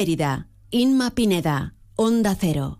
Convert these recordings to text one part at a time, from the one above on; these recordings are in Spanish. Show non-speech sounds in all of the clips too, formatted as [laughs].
Mérida, Inma Pineda, Onda Cero.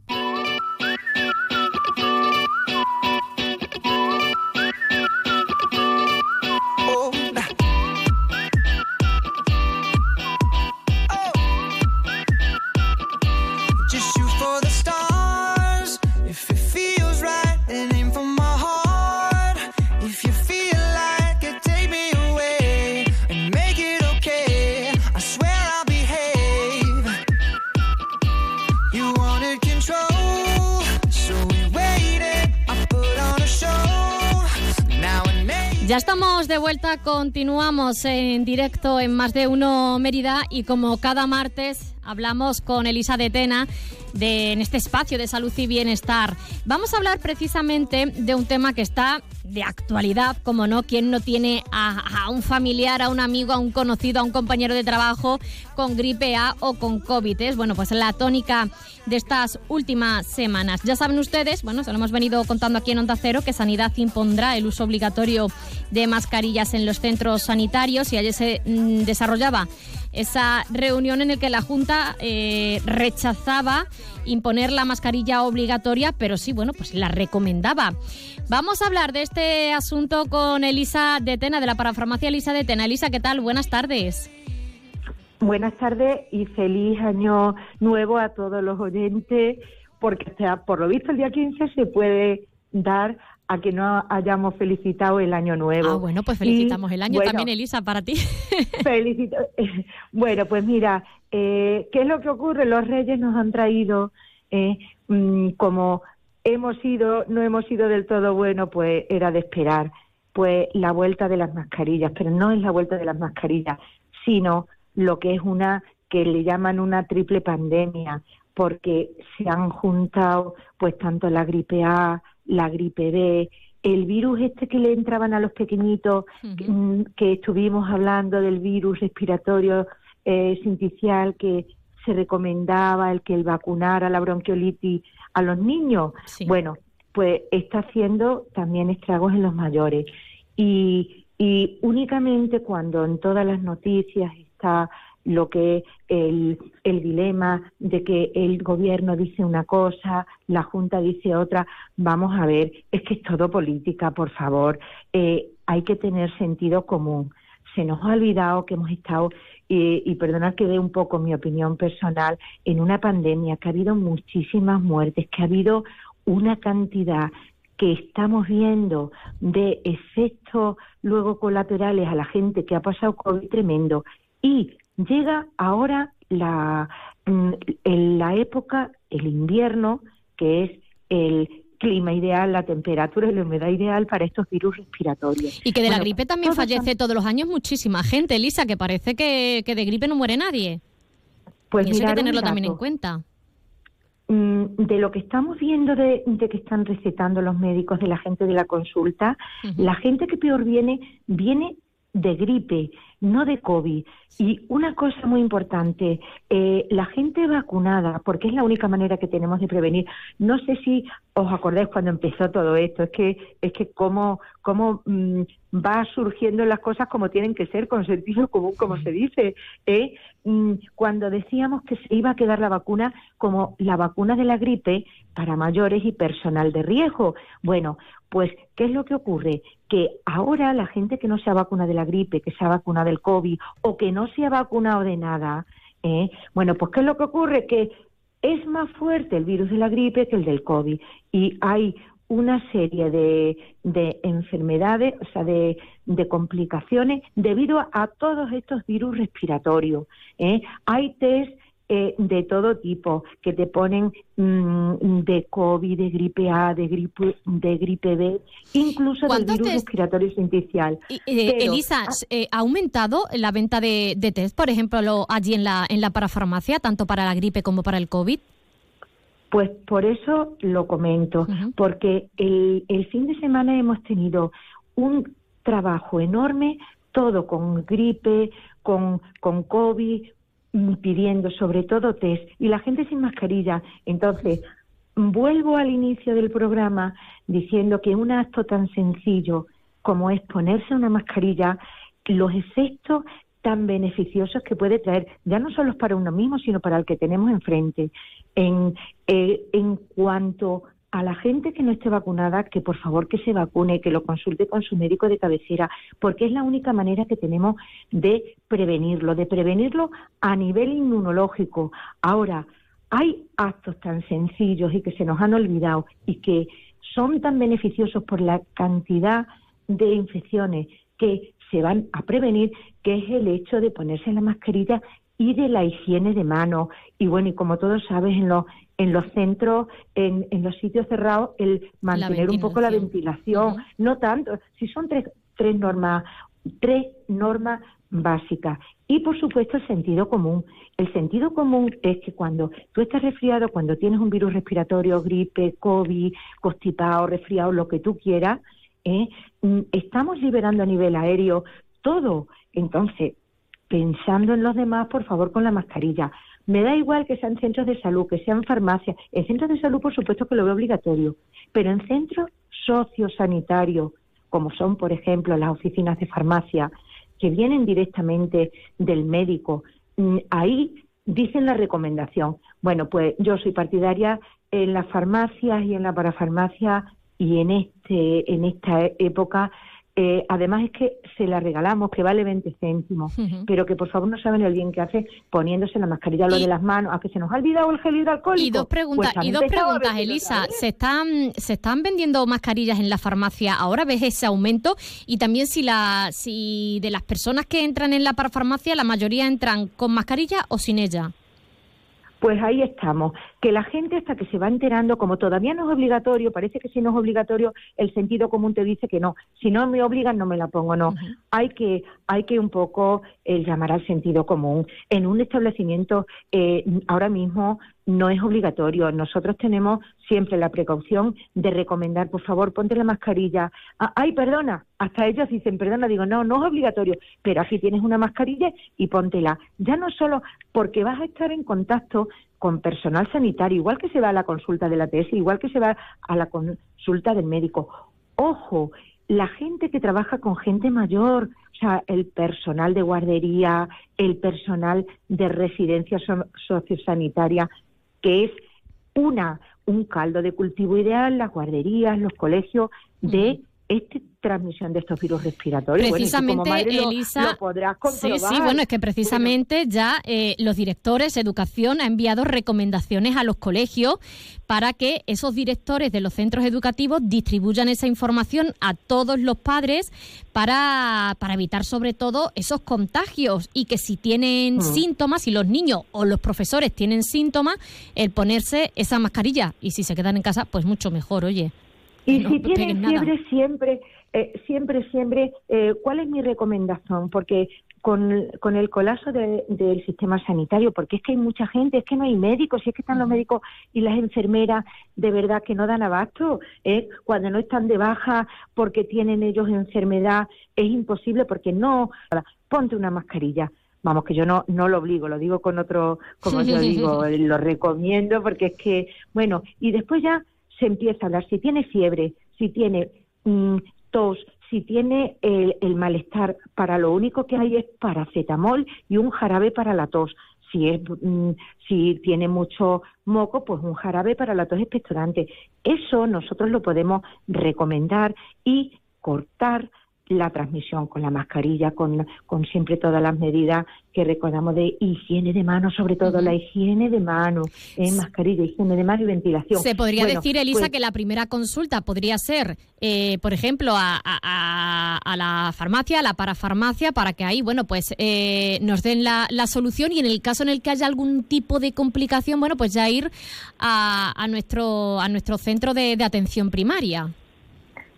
Ya estamos de vuelta, continuamos en directo en Más de Uno Mérida y como cada martes hablamos con Elisa de Tena de, en este espacio de salud y bienestar. Vamos a hablar precisamente de un tema que está de actualidad, como no, quien no tiene a, un familiar, a un amigo, a un conocido, a un compañero de trabajo con gripe A o con COVID. Es bueno, pues la tónica de estas últimas semanas. Ya saben ustedes, bueno, se lo hemos venido contando aquí en Onda Cero, que Sanidad impondrá el uso obligatorio de mascarillas en los centros sanitarios y ayer se mm, desarrollaba esa reunión en la que la Junta eh, rechazaba imponer la mascarilla obligatoria, pero sí, bueno, pues la recomendaba. Vamos a hablar de este asunto con Elisa de Tena, de la parafarmacia Elisa de Tena. Elisa, ¿qué tal? Buenas tardes. Buenas tardes y feliz año nuevo a todos los oyentes, porque sea, por lo visto el día 15 se puede dar a que no hayamos felicitado el año nuevo. Ah, bueno, pues felicitamos el año también, Elisa, para ti. [laughs] felicito. [laughs] Bueno, pues mira, eh, ¿qué es lo que ocurre? Los reyes nos han traído, eh, mm, como hemos sido, no hemos sido del todo bueno, pues era de esperar, pues la vuelta de las mascarillas, pero no es la vuelta de las mascarillas, sino lo que es una que le llaman una triple pandemia, porque se han juntado pues tanto la gripe A, la gripe B, el virus este que le entraban a los pequeñitos, mm, que, estuvimos hablando del virus respiratorio eh, sinticial que se recomendaba el que el vacunara la bronquiolitis a los niños. Bueno, pues está haciendo también estragos en los mayores. Y, y únicamente cuando en todas las noticias está lo que el, el, dilema de que el gobierno dice una cosa, la Junta dice otra. Vamos a ver, es que es todo política, por favor. Eh, hay que tener sentido común. Se nos ha olvidado que hemos estado, y, y perdonad que dé un poco mi opinión personal, en una pandemia, que ha habido muchísimas muertes, que ha habido una cantidad que estamos viendo de efectos luego colaterales a la gente que ha pasado COVID tremendo y Llega ahora la, mm, la época, el invierno, que es el clima ideal, la temperatura y la humedad ideal para estos virus respiratorios. Y que de la gripe también fallece todos los años muchísima gente, Elisa, que parece que, de gripe no muere nadie. Pues y hay que tenerlo también en cuenta. Mm, de lo que estamos viendo de, que están recetando los médicos, de la gente de la consulta, la gente que peor viene, viene de gripe, no de COVID. Y una cosa muy importante, eh, la gente vacunada, porque es la única manera que tenemos de prevenir. No sé si os acordáis cuando empezó todo esto, es que es que cómo, cómo mm, va surgiendo las cosas como tienen que ser, con sentido común, como se dice. ¿eh? Mm, cuando decíamos que se iba a quedar la vacuna como la vacuna de la gripe para mayores y personal de riesgo. Bueno, pues, ¿qué es lo que ocurre? Que ahora la gente que no se ha vacunado de la gripe, que se ha vacunado del COVID o que no se ha vacunado de nada, ¿eh? bueno, pues ¿qué es lo que ocurre? Que es más fuerte el virus de la gripe que el del COVID y hay una serie de, de enfermedades, o sea, de, de, complicaciones debido a, todos estos virus respiratorios. ¿eh? Hay test eh, de todo tipo, que te ponen mm, de COVID, de gripe A, de gripe, de gripe B, incluso del virus respiratorio sinticial. Eh, Elisa, ah, eh, ¿ha aumentado la venta de, test, por ejemplo, allí en la, en la parafarmacia, tanto para la gripe como para el COVID? Pues por eso lo comento, porque el, el fin de semana hemos tenido un trabajo enorme, todo con gripe, con, con COVID, pidiendo sobre todo test y la gente sin mascarilla. Entonces, vuelvo al inicio del programa diciendo que un acto tan sencillo como es ponerse una mascarilla, los efectos tan beneficiosos que puede traer, ya no solo para uno mismo, sino para el que tenemos enfrente. En, eh, en cuanto a la gente que no esté vacunada, que por favor que se vacune, que lo consulte con su médico de cabecera, porque es la única manera que tenemos de prevenirlo, de prevenirlo a nivel inmunológico. Ahora, hay actos tan sencillos y que se nos han olvidado y que son tan beneficiosos por la cantidad de infecciones que se van a prevenir, que es el hecho de ponerse la mascarilla y de la higiene de manos. Y bueno, y como todos sabes, en los, en los centros, en, en los sitios cerrados, el mantener un poco la ventilación, no tanto, si son tres, tres normas, tres normas básicas. Y por supuesto el sentido común. El sentido común es que cuando tú estás resfriado, cuando tienes un virus respiratorio, gripe, COVID, constipado, resfriado, lo que tú quieras, ¿eh? Mm, estamos liberando a nivel aéreo todo. Entonces, pensando en los demás, por favor, con la mascarilla. Me da igual que sean centros de salud, que sean farmacias. En centros de salud, por supuesto que lo veo obligatorio, pero en centros sociosanitarios, como son, por ejemplo, las oficinas de farmacia, que vienen directamente del médico, mm, ahí dicen la recomendación. Bueno, pues yo soy partidaria en las farmacias y en la parafarmacia y en este en esta época eh, además es que se la regalamos, que vale 20 céntimos, pero que por favor no saben el bien que hace poniéndose la mascarilla, lo de las manos, a que se nos ha olvidado el gel hidroalcohólico. Y dos preguntas, pues y dos preguntas Elisa, ¿se están, ¿se están vendiendo mascarillas en la farmacia? ¿Ahora ves ese aumento? Y también si, la, si de las personas que entran en la farmacia, la mayoría entran con mascarilla o sin ella. Pues ahí estamos, que la gente hasta que se va enterando, como todavía no es obligatorio, parece que si no es obligatorio, el sentido común te dice que no, si no me obligan no me la pongo, no. Hay que hay que un poco eh, llamar al sentido común. En un establecimiento eh, ahora mismo no es obligatorio. Nosotros tenemos siempre la precaución de recomendar, por favor, ponte la mascarilla. Ah, ay, perdona, hasta ellos dicen, perdona, digo, no, no es obligatorio, pero así tienes una mascarilla y póntela. Ya no solo porque vas a estar en contacto con personal sanitario, igual que se va a la consulta de la TS, igual que se va a la consulta del médico. Ojo, la gente que trabaja con gente mayor, o sea, el personal de guardería, el personal de residencia sociosanitaria, que es una un caldo de cultivo ideal, las guarderías, los colegios de esta transmisión de estos virus respiratorios. Precisamente, Elisa, Sí, sí, bueno, es que precisamente ya eh, los directores de educación han enviado recomendaciones a los colegios para que esos directores de los centros educativos distribuyan esa información a todos los padres para, para evitar sobre todo esos contagios y que si tienen mm. síntomas, si los niños o los profesores tienen síntomas, el ponerse esa mascarilla y si se quedan en casa, pues mucho mejor, oye. Y si tienen fiebre, siempre, eh, siempre, siempre, eh, ¿cuál es mi recomendación? Porque con, con el colapso del sistema sanitario, porque es que hay mucha gente, es que no hay médicos, si es que están los médicos y las enfermeras de verdad que no dan abasto, ¿eh? cuando no están de baja porque tienen ellos enfermedad, es imposible porque no, ponte una mascarilla. Vamos, que yo no, no lo obligo, lo digo con otro, como yo digo, [laughs] lo recomiendo porque es que, bueno, y después ya se empieza a hablar, si tiene fiebre, si tiene mm, tos, si tiene el, malestar, para lo único que hay es paracetamol y un jarabe para la tos. Si, mm, si tiene mucho moco, pues un jarabe para la tos expectorante. Eso nosotros lo podemos recomendar y cortar la transmisión con la mascarilla, con, con siempre todas las medidas que recordamos de higiene de manos, sobre todo la higiene de manos, eh, mascarilla, higiene de manos y ventilación. Se podría decir, Elisa, pues que la primera consulta podría ser, eh, por ejemplo, a, a, la farmacia, a la parafarmacia, para que ahí, bueno, pues eh, nos den la, la, solución y en el caso en el que haya algún tipo de complicación, bueno, pues ya ir a, a nuestro, a nuestro centro de atención primaria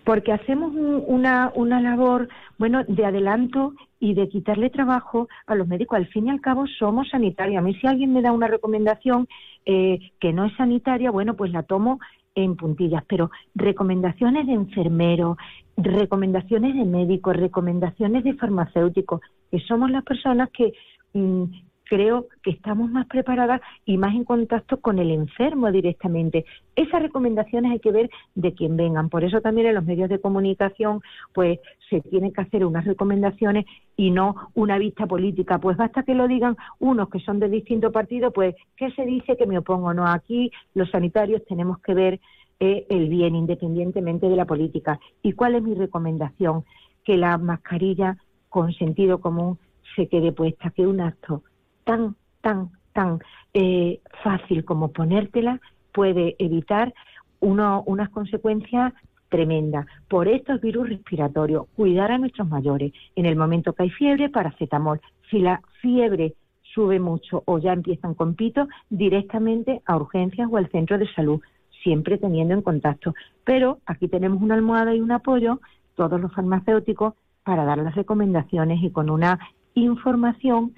porque hacemos una, una labor, bueno, de adelanto y de quitarle trabajo a los médicos. Al fin y al cabo somos sanitarios. A mí si alguien me da una recomendación eh, que no es sanitaria, bueno, pues la tomo en puntillas, pero recomendaciones de enfermeros, recomendaciones de médicos, recomendaciones de farmacéuticos, que somos las personas que mm, creo que estamos más preparadas y más en contacto con el enfermo directamente. Esas recomendaciones hay que ver de quién vengan. Por eso también en los medios de comunicación pues se tienen que hacer unas recomendaciones y no una vista política. Pues basta que lo digan unos que son de distintos partidos, pues ¿qué se dice que me opongo? No, aquí los sanitarios tenemos que ver eh, el bien independientemente de la política. ¿Y cuál es mi recomendación? Que la mascarilla con sentido común se quede puesta, que un acto tan, tan, tan eh, fácil como ponértela puede evitar uno, unas consecuencias tremendas. Por estos virus respiratorios, cuidar a nuestros mayores. En el momento que hay fiebre, paracetamol. Si la fiebre sube mucho o ya empiezan con pito, directamente a urgencias o al centro de salud, siempre teniendo en contacto. Pero aquí tenemos una almohada y un apoyo, todos los farmacéuticos, para dar las recomendaciones y con una información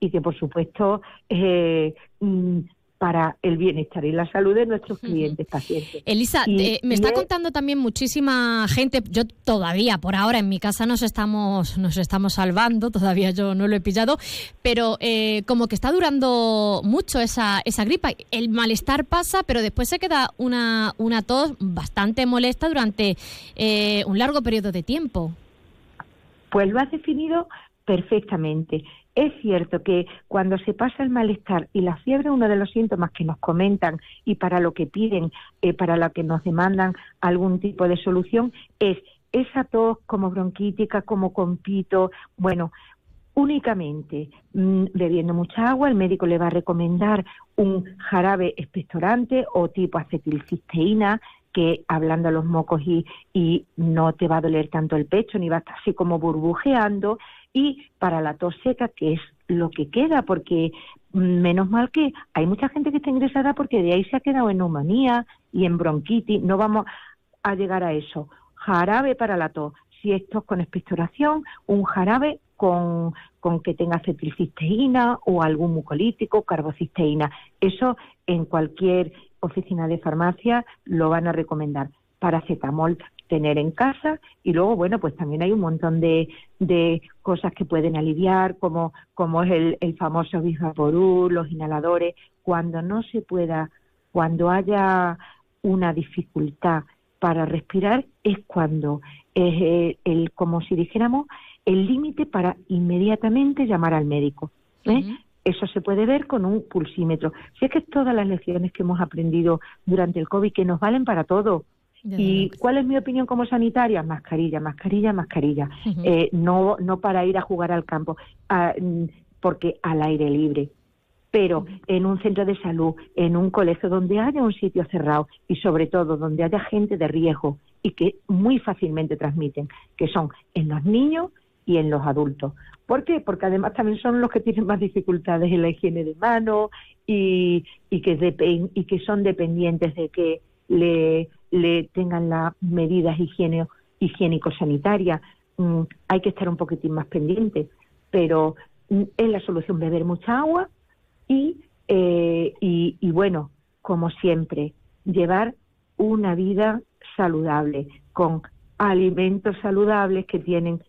y que, por supuesto, eh, mm, para el bienestar y la salud de nuestros clientes, pacientes. Elisa, eh, me está contando también muchísima gente, yo todavía por ahora en mi casa nos estamos, nos estamos salvando, todavía yo no lo he pillado, pero eh, como que está durando mucho esa, esa gripa. El malestar pasa, pero después se queda una, una tos bastante molesta durante un largo periodo de tiempo. Pues lo has definido perfectamente. Es cierto que cuando se pasa el malestar y la fiebre, uno de los síntomas que nos comentan y para lo que piden, eh, para lo que nos demandan algún tipo de solución, es esa tos como bronquítica, como compito, bueno, únicamente mm, bebiendo mucha agua, el médico le va a recomendar un jarabe expectorante o tipo acetilcisteína, que hablando a los mocos y, no te va a doler tanto el pecho, ni va a estar así como burbujeando, y para la tos seca, que es lo que queda, porque menos mal que hay mucha gente que está ingresada porque de ahí se ha quedado en neumonía y en bronquitis, no vamos a llegar a eso. Jarabe para la tos, si esto es con expectoración, un jarabe con, con que tenga acetilcisteína o algún mucolítico, carbocisteína. Eso en cualquier oficina de farmacia lo van a recomendar. Paracetamol tener en casa y luego, bueno, pues también hay un montón de, de cosas que pueden aliviar, como, como es el, el famoso Bivaporur, los inhaladores, cuando no se pueda, cuando haya una dificultad para respirar, es cuando es eh, el, como si dijéramos, el límite para inmediatamente llamar al médico. ¿eh? Eso se puede ver con un pulsímetro. Si es que todas las lecciones que hemos aprendido durante el COVID, que nos valen para todo, ¿Y cuál es mi opinión como sanitaria? Mascarilla, mascarilla, mascarilla. Eh, no, no para ir a jugar al campo, mm, porque al aire libre. Pero en un centro de salud, en un colegio donde haya un sitio cerrado y sobre todo donde haya gente de riesgo y que muy fácilmente transmiten, que son en los niños y en los adultos. ¿Por qué? Porque además también son los que tienen más dificultades en la higiene de manos y, que, y que son dependientes de que le le tengan las medidas higiénico-sanitarias. Mm, hay que estar un poquitín más pendiente, pero mm, es la solución beber mucha agua y, eh, y, y bueno, como siempre, llevar una vida saludable, con alimentos saludables que tienen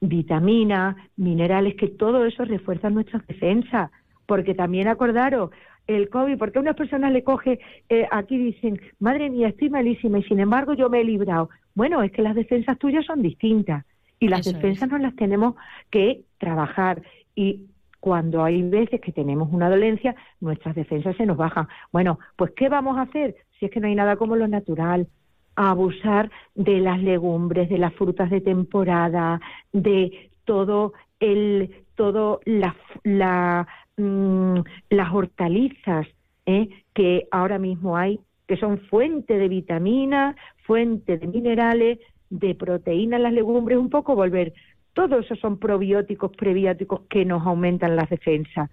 vitaminas, minerales, que todo eso refuerza nuestras defensas. Porque también acordaros, el COVID, porque a unas personas le coge, eh, aquí dicen, madre mía, estoy malísima y sin embargo yo me he librado. Bueno, es que las defensas tuyas son distintas y las defensas no las tenemos que trabajar y cuando hay veces que tenemos una dolencia, nuestras defensas se nos bajan. Bueno, pues ¿qué vamos a hacer? Si es que no hay nada como lo natural, abusar de las legumbres, de las frutas de temporada, de todo el todo la, la Mm, las hortalizas ¿eh? que ahora mismo hay, que son fuente de vitaminas, fuente de minerales, de proteínas, las legumbres, un poco volver. Todos esos son probióticos, prebióticos que nos aumentan las defensas.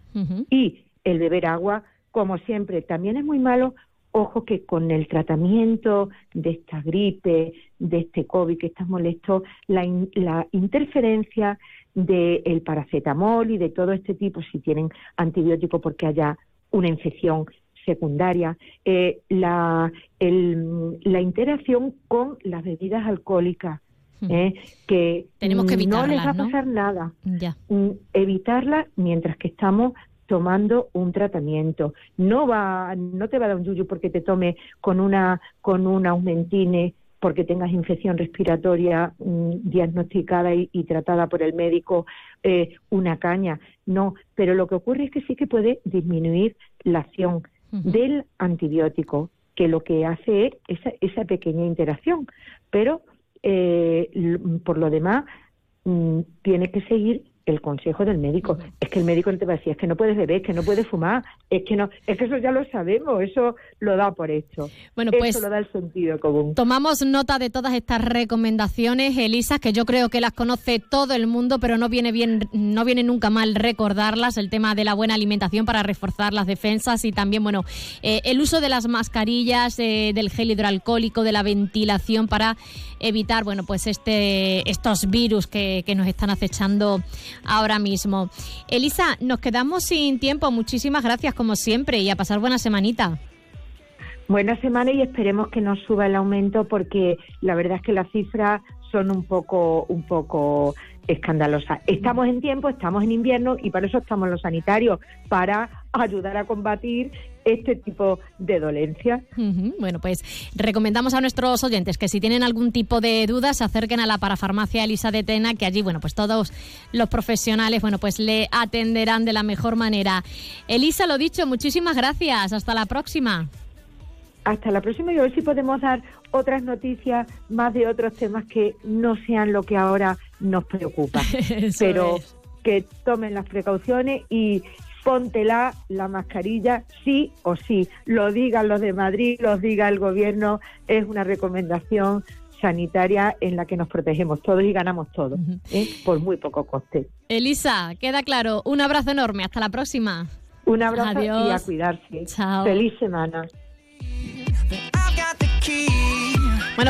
Y el beber agua, como siempre, también es muy malo. Ojo que con el tratamiento de esta gripe, de este COVID que está molesto, la, la interferencia del paracetamol y de todo este tipo, si tienen antibiótico porque haya una infección secundaria, eh, la, la interacción con las bebidas alcohólicas, ¿eh? que, Tenemos que no les va a pasar nada. Ya. Evitarla mientras que estamos tomando un tratamiento. No va, no te va a dar un yuyu porque te tome con una con un aumentine porque tengas infección respiratoria mm, diagnosticada y, y tratada por el médico eh, una caña. No, pero lo que ocurre es que sí que puede disminuir la acción del antibiótico, que lo que hace es esa, esa pequeña interacción. Pero eh, por lo demás, mm, tiene que seguir el consejo del médico. Es que el médico no te va a decir, es que no puedes beber, es que no puedes fumar, es que no, es que eso ya lo sabemos, eso lo da por hecho. Bueno, eso pues lo da el sentido común. Tomamos nota de todas estas recomendaciones, Elisa, que yo creo que las conoce todo el mundo, pero no viene bien, no viene nunca mal recordarlas. El tema de la buena alimentación para reforzar las defensas y también, bueno, eh, el uso de las mascarillas, eh, del gel hidroalcohólico, de la ventilación para evitar, bueno, pues este, estos virus que, que nos están acechando ahora mismo. Elisa, nos quedamos sin tiempo. Muchísimas gracias, como siempre, y a pasar buena semanita. Buena semana y esperemos que no suba el aumento porque la verdad es que las cifras son un poco, un poco escandalosas. Estamos en tiempo, estamos en invierno y para eso estamos los sanitarios, para ayudar a combatir este tipo de dolencias. Bueno, pues recomendamos a nuestros oyentes que si tienen algún tipo de dudas se acerquen a la parafarmacia Elisa de Tena, que allí, bueno, pues todos los profesionales, bueno, pues le atenderán de la mejor manera. Elisa, lo dicho, muchísimas gracias. Hasta la próxima. Hasta la próxima y a ver si podemos dar otras noticias más de otros temas que no sean lo que ahora nos preocupa. [laughs] Pero es. que tomen las precauciones y póntela la mascarilla sí o sí. Lo digan los de Madrid, lo diga el gobierno, es una recomendación sanitaria en la que nos protegemos todos y ganamos todos, ¿eh? por muy poco coste. Elisa, queda claro. Un abrazo enorme. Hasta la próxima. Un abrazo y a cuidarse. Chao. Feliz semana.